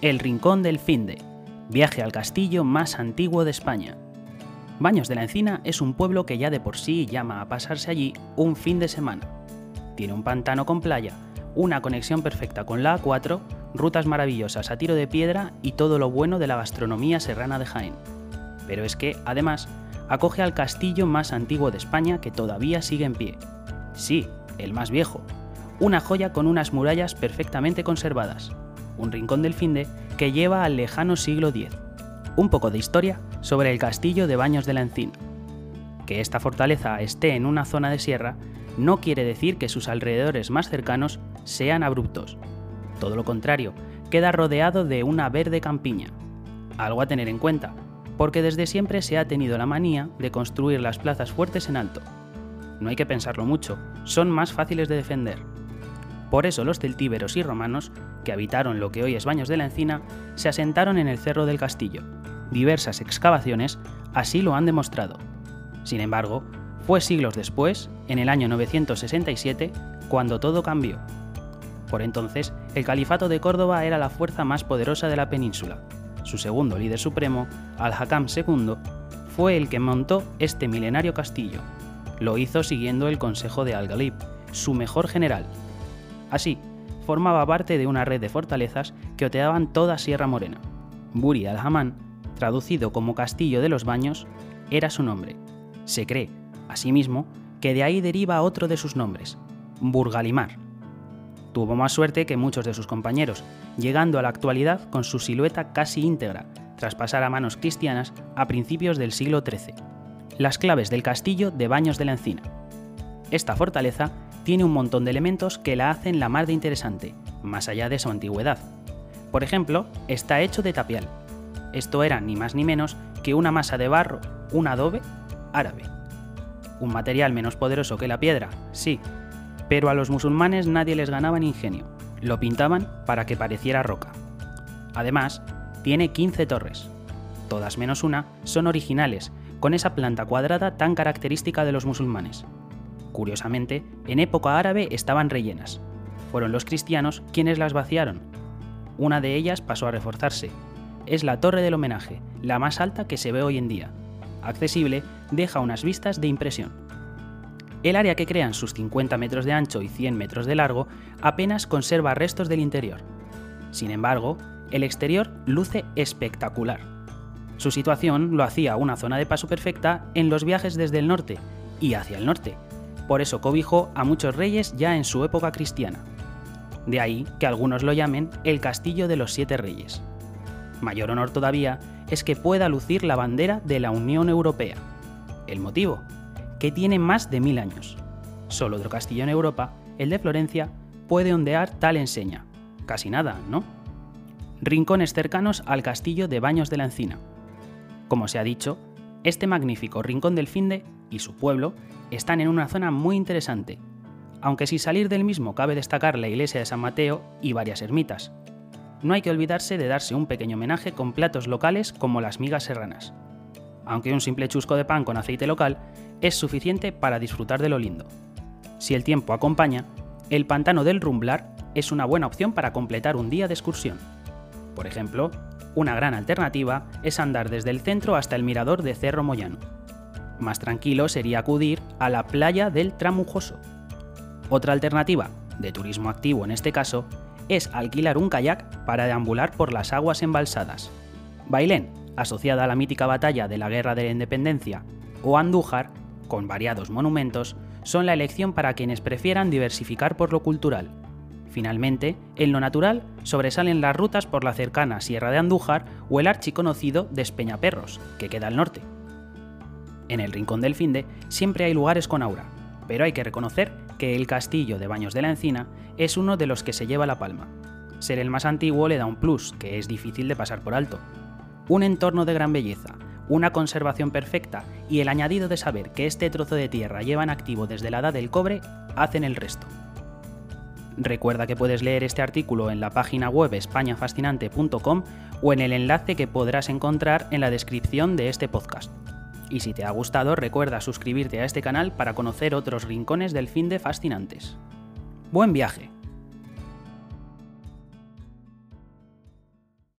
El Rincón del Finde, viaje al castillo más antiguo de España. Baños de la Encina es un pueblo que ya de por sí llama a pasarse allí un fin de semana. Tiene un pantano con playa, una conexión perfecta con la A4, rutas maravillosas a tiro de piedra y todo lo bueno de la gastronomía serrana de Jaén. Pero es que, además, acoge al castillo más antiguo de España que todavía sigue en pie. Sí, el más viejo. Una joya con unas murallas perfectamente conservadas. Un rincón del Finde que lleva al lejano siglo X. Un poco de historia sobre el castillo de Baños de la Encina. Que esta fortaleza esté en una zona de sierra no quiere decir que sus alrededores más cercanos sean abruptos. Todo lo contrario, queda rodeado de una verde campiña. Algo a tener en cuenta, porque desde siempre se ha tenido la manía de construir las plazas fuertes en alto. No hay que pensarlo mucho, son más fáciles de defender. Por eso los celtíberos y romanos, que habitaron lo que hoy es Baños de la Encina, se asentaron en el cerro del castillo. Diversas excavaciones así lo han demostrado. Sin embargo, fue siglos después, en el año 967, cuando todo cambió. Por entonces, el Califato de Córdoba era la fuerza más poderosa de la península. Su segundo líder supremo, Al-Hakam II, fue el que montó este milenario castillo. Lo hizo siguiendo el consejo de Al-Ghalib, su mejor general. Así, formaba parte de una red de fortalezas que oteaban toda Sierra Morena. Buri al-Haman, traducido como Castillo de los Baños, era su nombre. Se cree, asimismo, que de ahí deriva otro de sus nombres, Burgalimar, Tuvo más suerte que muchos de sus compañeros, llegando a la actualidad con su silueta casi íntegra, tras pasar a manos cristianas a principios del siglo XIII. Las claves del castillo de Baños de la Encina. Esta fortaleza tiene un montón de elementos que la hacen la más de interesante, más allá de su antigüedad. Por ejemplo, está hecho de tapial. Esto era ni más ni menos que una masa de barro, un adobe árabe. Un material menos poderoso que la piedra, sí, pero a los musulmanes nadie les ganaba en ingenio. Lo pintaban para que pareciera roca. Además, tiene 15 torres. Todas menos una son originales, con esa planta cuadrada tan característica de los musulmanes. Curiosamente, en época árabe estaban rellenas. Fueron los cristianos quienes las vaciaron. Una de ellas pasó a reforzarse. Es la Torre del Homenaje, la más alta que se ve hoy en día. Accesible, deja unas vistas de impresión. El área que crean sus 50 metros de ancho y 100 metros de largo apenas conserva restos del interior. Sin embargo, el exterior luce espectacular. Su situación lo hacía una zona de paso perfecta en los viajes desde el norte y hacia el norte. Por eso cobijó a muchos reyes ya en su época cristiana. De ahí que algunos lo llamen el Castillo de los Siete Reyes. Mayor honor todavía es que pueda lucir la bandera de la Unión Europea. ¿El motivo? que tiene más de mil años. Solo otro castillo en Europa, el de Florencia, puede ondear tal enseña. Casi nada, ¿no? Rincones cercanos al castillo de Baños de la Encina. Como se ha dicho, este magnífico rincón del Finde y su pueblo están en una zona muy interesante, aunque sin salir del mismo cabe destacar la iglesia de San Mateo y varias ermitas. No hay que olvidarse de darse un pequeño homenaje con platos locales como las migas serranas. Aunque un simple chusco de pan con aceite local es suficiente para disfrutar de lo lindo. Si el tiempo acompaña, el pantano del Rumblar es una buena opción para completar un día de excursión. Por ejemplo, una gran alternativa es andar desde el centro hasta el mirador de Cerro Moyano. Más tranquilo sería acudir a la playa del Tramujoso. Otra alternativa, de turismo activo en este caso, es alquilar un kayak para deambular por las aguas embalsadas. Bailén, asociada a la mítica batalla de la Guerra de la Independencia, o Andújar, con variados monumentos, son la elección para quienes prefieran diversificar por lo cultural. Finalmente, en lo natural sobresalen las rutas por la cercana Sierra de Andújar o el archiconocido Despeñaperros, que queda al norte. En el Rincón del Finde siempre hay lugares con aura, pero hay que reconocer que el castillo de Baños de la Encina es uno de los que se lleva la palma. Ser el más antiguo le da un plus, que es difícil de pasar por alto. Un entorno de gran belleza, una conservación perfecta y el añadido de saber que este trozo de tierra lleva en activo desde la edad del cobre hacen el resto. Recuerda que puedes leer este artículo en la página web españafascinante.com o en el enlace que podrás encontrar en la descripción de este podcast. Y si te ha gustado, recuerda suscribirte a este canal para conocer otros rincones del fin de fascinantes. ¡Buen viaje!